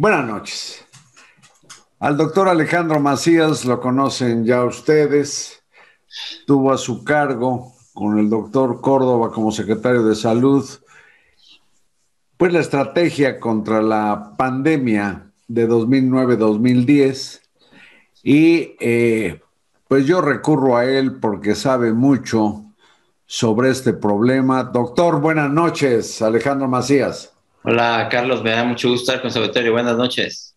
Buenas noches. Al doctor Alejandro Macías lo conocen ya ustedes. Tuvo a su cargo con el doctor Córdoba como secretario de salud, pues la estrategia contra la pandemia de 2009-2010 y eh, pues yo recurro a él porque sabe mucho sobre este problema. Doctor, buenas noches, Alejandro Macías. Hola, Carlos, me da mucho gusto estar con Salvatorio. Buenas noches.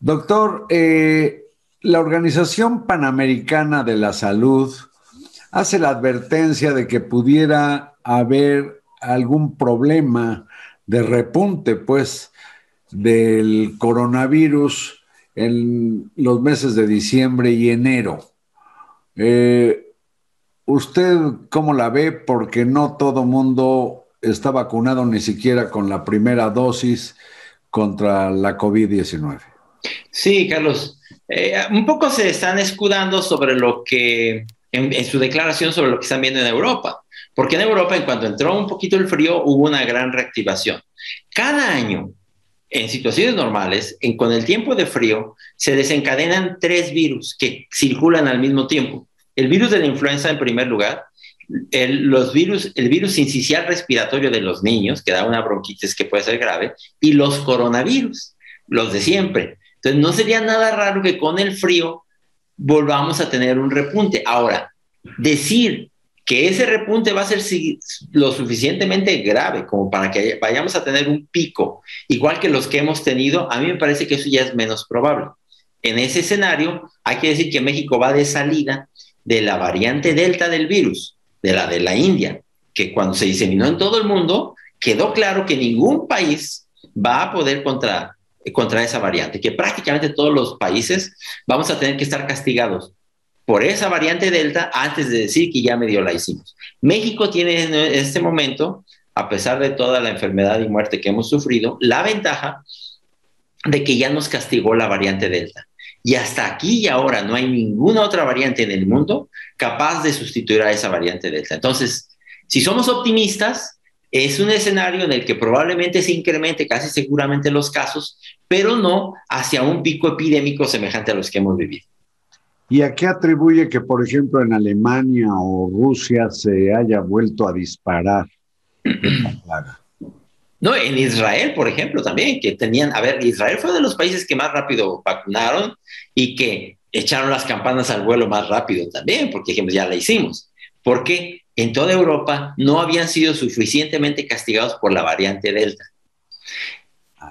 Doctor, eh, la Organización Panamericana de la Salud hace la advertencia de que pudiera haber algún problema de repunte, pues, del coronavirus en los meses de diciembre y enero. Eh, ¿Usted cómo la ve? Porque no todo mundo está vacunado ni siquiera con la primera dosis contra la COVID-19. Sí, Carlos. Eh, un poco se están escudando sobre lo que, en, su declaración sobre lo que están viendo en Europa. Porque en Europa, en cuanto entró un poquito el frío, hubo una gran reactivación. Cada año, en situaciones normales, en, con el tiempo de frío, se desencadenan tres virus que circulan al mismo tiempo. El virus de la influenza en primer lugar, el, los virus, el virus respiratorio de los niños, que da una bronquitis que puede ser grave, y los coronavirus, los de siempre. Entonces, no sería nada raro que con el frío volvamos a tener un repunte. Ahora, decir que ese repunte va a ser lo suficientemente grave como para que vayamos a tener un pico, igual que los que hemos tenido, a mí me parece que eso ya es menos probable. En ese escenario, hay que decir que México va de salida de la variante delta del virus, de la de la India, que cuando se diseminó en todo el mundo, quedó claro que ningún país va a poder contra, contra esa variante, que prácticamente todos los países vamos a tener que estar castigados por esa variante delta antes de decir que ya medio la hicimos. México tiene en este momento, a pesar de toda la enfermedad y muerte que hemos sufrido, la ventaja de que ya nos castigó la variante delta. Y hasta aquí y ahora no hay ninguna otra variante en el mundo capaz de sustituir a esa variante delta. Entonces, si somos optimistas, es un escenario en el que probablemente se incremente casi seguramente los casos, pero no hacia un pico epidémico semejante a los que hemos vivido. ¿Y a qué atribuye que, por ejemplo, en Alemania o Rusia se haya vuelto a disparar? No, en Israel, por ejemplo, también, que tenían, a ver, Israel fue de los países que más rápido vacunaron y que echaron las campanas al vuelo más rápido también, porque dijimos, ya la hicimos. Porque en toda Europa no habían sido suficientemente castigados por la variante Delta.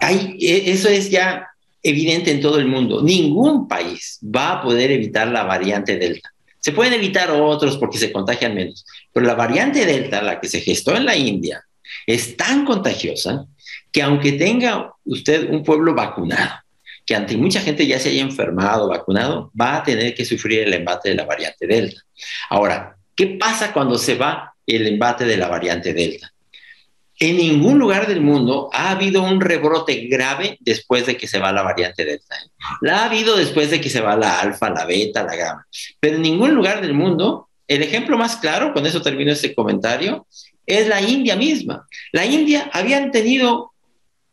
Hay, e, eso es ya evidente en todo el mundo. Ningún país va a poder evitar la variante Delta. Se pueden evitar otros porque se contagian menos, pero la variante Delta, la que se gestó en la India, es tan contagiosa que aunque tenga usted un pueblo vacunado, que ante mucha gente ya se haya enfermado, vacunado, va a tener que sufrir el embate de la variante Delta. Ahora, ¿qué pasa cuando se va el embate de la variante Delta? En ningún lugar del mundo ha habido un rebrote grave después de que se va la variante Delta. La ha habido después de que se va la alfa, la beta, la gamma. Pero en ningún lugar del mundo, el ejemplo más claro, con eso termino este comentario, es la India misma. La India habían tenido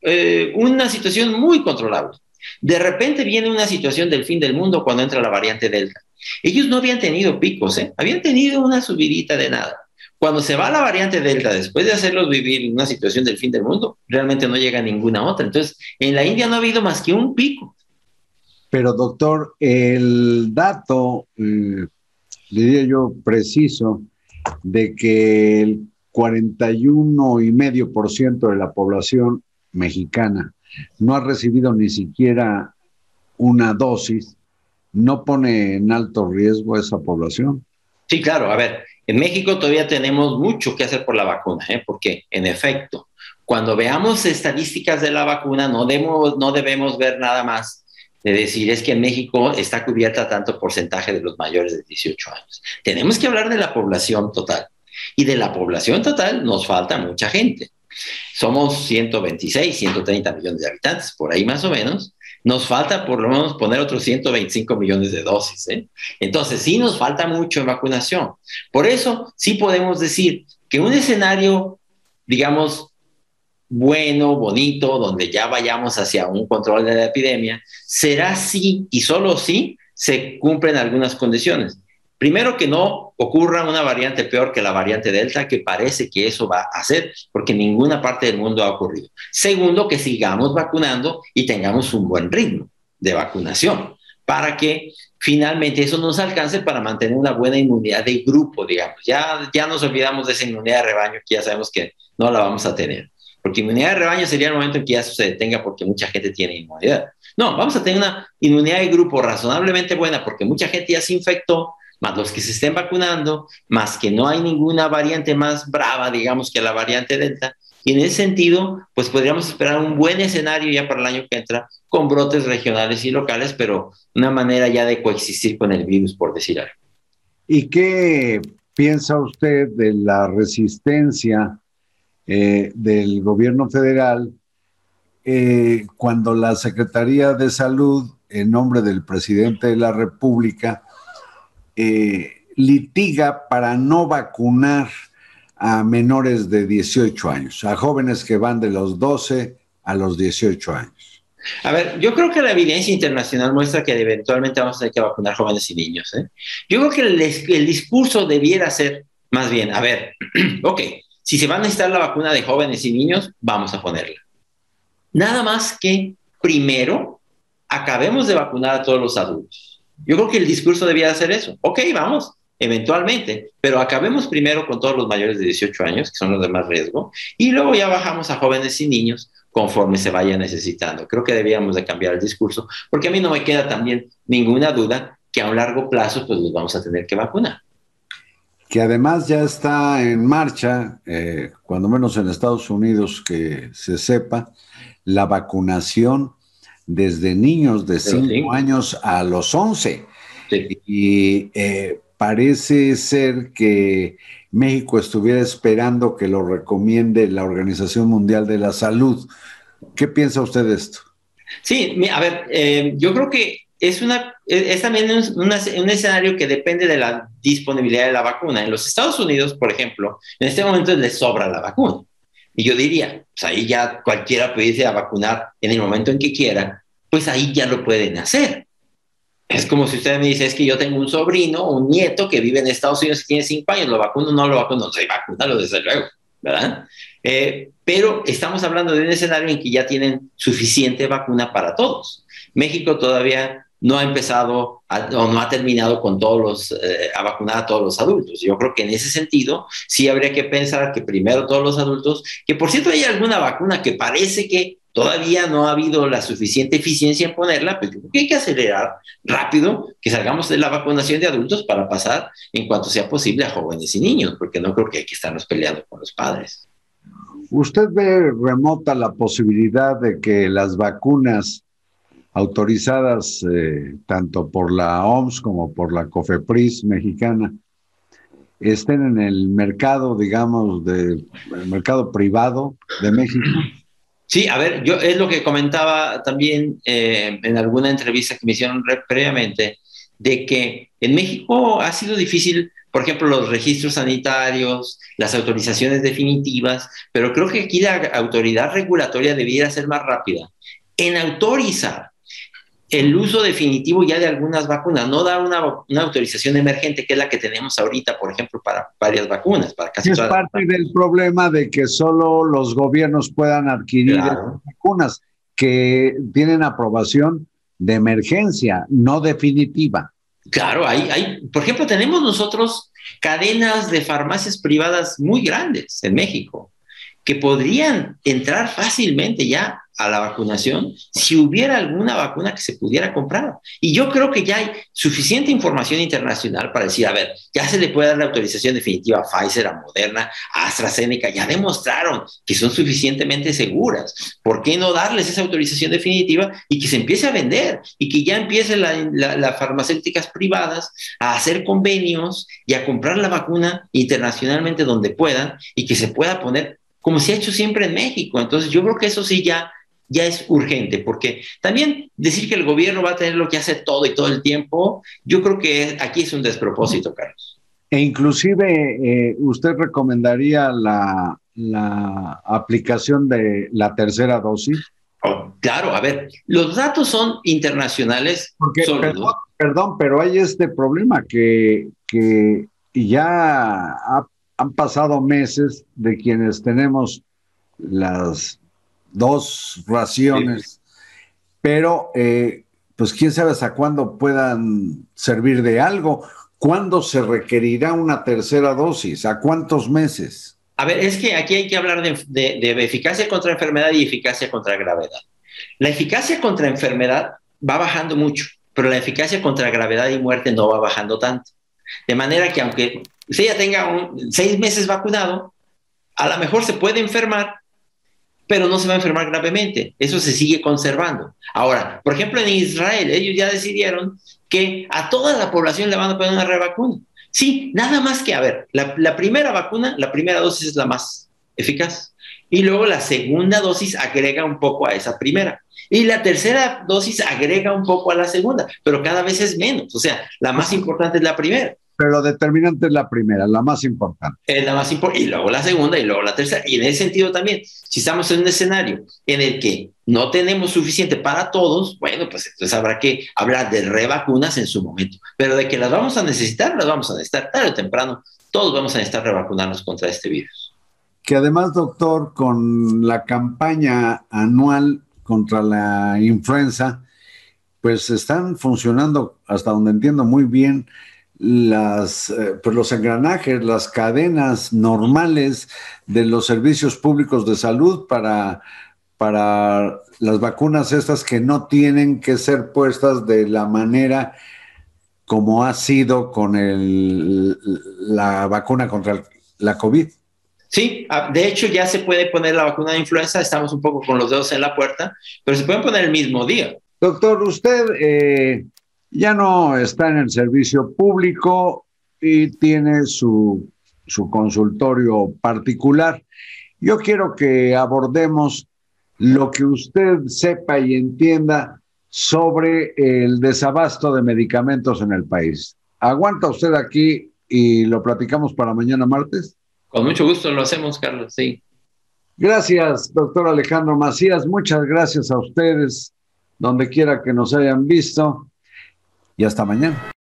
eh, una situación muy controlable. De repente viene una situación del fin del mundo cuando entra la variante Delta. Ellos no habían tenido picos, ¿eh? habían tenido una subidita de nada. Cuando se va la variante Delta, después de hacerlos vivir una situación del fin del mundo, realmente no llega ninguna otra. Entonces, en la India no ha habido más que un pico. Pero doctor, el dato, eh, diría yo, preciso, de que el 41,5% de la población mexicana no ha recibido ni siquiera una dosis, ¿no pone en alto riesgo a esa población? Sí, claro. A ver, en México todavía tenemos mucho que hacer por la vacuna, ¿eh? porque en efecto, cuando veamos estadísticas de la vacuna, no debemos, no debemos ver nada más de decir es que en México está cubierta tanto porcentaje de los mayores de 18 años. Tenemos que hablar de la población total. Y de la población total nos falta mucha gente. Somos 126, 130 millones de habitantes, por ahí más o menos. Nos falta por lo menos poner otros 125 millones de dosis. ¿eh? Entonces, sí nos falta mucho en vacunación. Por eso, sí podemos decir que un escenario, digamos, bueno, bonito, donde ya vayamos hacia un control de la epidemia, será si y solo si se cumplen algunas condiciones. Primero, que no ocurra una variante peor que la variante Delta, que parece que eso va a hacer, porque en ninguna parte del mundo ha ocurrido. Segundo, que sigamos vacunando y tengamos un buen ritmo de vacunación, para que finalmente eso nos alcance para mantener una buena inmunidad de grupo, digamos. Ya, ya nos olvidamos de esa inmunidad de rebaño, que ya sabemos que no la vamos a tener. Porque inmunidad de rebaño sería el momento en que ya se detenga porque mucha gente tiene inmunidad. No, vamos a tener una inmunidad de grupo razonablemente buena porque mucha gente ya se infectó, más los que se estén vacunando, más que no hay ninguna variante más brava, digamos, que la variante Delta. Y en ese sentido, pues podríamos esperar un buen escenario ya para el año que entra, con brotes regionales y locales, pero una manera ya de coexistir con el virus, por decir algo. ¿Y qué piensa usted de la resistencia eh, del gobierno federal eh, cuando la Secretaría de Salud, en nombre del presidente de la República, eh, litiga para no vacunar a menores de 18 años, a jóvenes que van de los 12 a los 18 años. A ver, yo creo que la evidencia internacional muestra que eventualmente vamos a tener que vacunar jóvenes y niños. ¿eh? Yo creo que el, el, discurso debiera ser más bien, a ver, ok, si se va a necesitar la vacuna de jóvenes y niños, vamos a ponerla. Nada más que primero acabemos de vacunar a todos los adultos. Yo creo que el discurso debía hacer eso. Ok, vamos, eventualmente, pero acabemos primero con todos los mayores de 18 años, que son los de más riesgo, y luego ya bajamos a jóvenes y niños conforme se vaya necesitando. Creo que debíamos de cambiar el discurso, porque a mí no me queda también ninguna duda que a un largo plazo pues los vamos a tener que vacunar. Que además ya está en marcha, eh, cuando menos en Estados Unidos que se sepa, la vacunación desde niños de 5 años a los 11. Y eh, parece ser que México estuviera esperando que lo recomiende la Organización Mundial de la Salud. ¿Qué piensa usted de esto? Sí, a ver, eh, yo creo que es, una, es también un, escenario que depende de la disponibilidad de la vacuna. En los Estados Unidos, por ejemplo, en este momento les sobra la vacuna. Y yo diría, pues ahí ya cualquiera puede irse a vacunar en el momento en que quiera, pues ahí ya lo pueden hacer. Es como si usted me dice, es que yo tengo un sobrino, un nieto que vive en Estados Unidos y tiene cinco años, ¿lo vacuno no lo vacuno? No, sí, vacunalo desde luego, ¿verdad? Eh, pero estamos hablando de un escenario en que ya tienen suficiente vacuna para todos. México todavía no ha empezado o no ha terminado con todos los, eh, a vacunar a todos los adultos. Yo creo que en ese sentido sí habría que pensar que primero todos los adultos, que por cierto hay alguna vacuna que parece que todavía no ha habido la suficiente eficiencia en ponerla, pero que hay que acelerar rápido que salgamos de la vacunación de adultos para pasar en cuanto sea posible a jóvenes y niños, porque no creo que hay que estarnos peleando con los padres. ¿Usted ve remota la posibilidad de que las vacunas autorizadas eh, tanto por la OMS como por la COFEPRIS mexicana estén en el mercado, digamos, del mercado privado de México? Sí, a ver, yo es lo que comentaba también eh, en alguna entrevista que me hicieron previamente, de que en México ha sido difícil, por ejemplo, los registros sanitarios, las autorizaciones definitivas, pero creo que aquí la autoridad regulatoria debiera ser más rápida en autorizar el uso definitivo ya de algunas vacunas, no da una, autorización emergente, que es la que tenemos ahorita, por ejemplo, para varias vacunas, para casi Es parte del problema de que solo los gobiernos puedan adquirir vacunas que tienen aprobación de emergencia, no definitiva. Claro, hay, hay, por ejemplo, tenemos nosotros cadenas de farmacias privadas muy grandes en México que podrían entrar fácilmente ya a la vacunación si hubiera alguna vacuna que se pudiera comprar. Y yo creo que ya hay suficiente información internacional para decir, a ver, ya se le puede dar la autorización definitiva a Pfizer, a Moderna, a AstraZeneca, ya demostraron que son suficientemente seguras. ¿Por qué no darles esa autorización definitiva y que se empiece a vender y que ya empiecen las farmacéuticas privadas a hacer convenios y a comprar la vacuna internacionalmente donde puedan y que se pueda poner como se ha hecho siempre en México. Entonces yo creo que eso sí ya ya es urgente, porque también decir que el gobierno va a tener lo que hace todo y todo el tiempo, yo creo que aquí es un despropósito, Carlos. E inclusive eh, usted recomendaría la la aplicación de la tercera dosis? Oh, claro, a ver, los datos son internacionales. Porque, perdón, pero hay este problema que, que ya han pasado meses de quienes tenemos las dos raciones, pero eh, pues quién sabe hasta cuándo puedan servir de algo. ¿Cuándo se requerirá una tercera dosis? ¿A cuántos meses? A ver, es que aquí hay que hablar de, de, eficacia contra enfermedad y eficacia contra gravedad. La eficacia contra enfermedad va bajando mucho, pero la eficacia contra gravedad y muerte no va bajando tanto. De manera que aunque usted ya tenga seis meses vacunado, a lo mejor se puede enfermar, pero no se va a enfermar gravemente. Eso se sigue conservando. Ahora, por ejemplo, en Israel, ellos ya decidieron que a toda la población le van a poner una revacuna. Sí, nada más que, a ver, la, primera vacuna, la primera dosis es la más eficaz. Y luego la segunda dosis agrega un poco a esa primera. Y la tercera dosis agrega un poco a la segunda, pero cada vez es menos. O sea, la más importante es la primera pero determinante es la primera, la más importante. Es la más importante, y luego la segunda, y luego la tercera. Y en ese sentido también, si estamos en un escenario en el que no tenemos suficiente para todos, bueno, pues entonces habrá que hablar de revacunas en su momento. Pero de que las vamos a necesitar, las vamos a necesitar tarde o temprano. Todos vamos a necesitar revacunarnos contra este virus. Que además, doctor, con la campaña anual contra la influenza, pues están funcionando, hasta donde entiendo muy bien, las, eh, pues los engranajes, las cadenas normales de los servicios públicos de salud para, para las vacunas estas que no tienen que ser puestas de la manera como ha sido con el, la vacuna contra la COVID. Sí, ah, de hecho ya se puede poner la vacuna de influenza, estamos un poco con los dedos en la puerta, pero se pueden poner el mismo día. Doctor, usted eh, ya no está en el servicio público y tiene su, consultorio particular. Yo quiero que abordemos lo que usted sepa y entienda sobre el desabasto de medicamentos en el país. ¿Aguanta usted aquí y lo platicamos para mañana martes? Con mucho gusto lo hacemos, Carlos, sí. Gracias, doctor Alejandro Macías. Muchas gracias a ustedes, donde quiera que nos hayan visto y hasta mañana.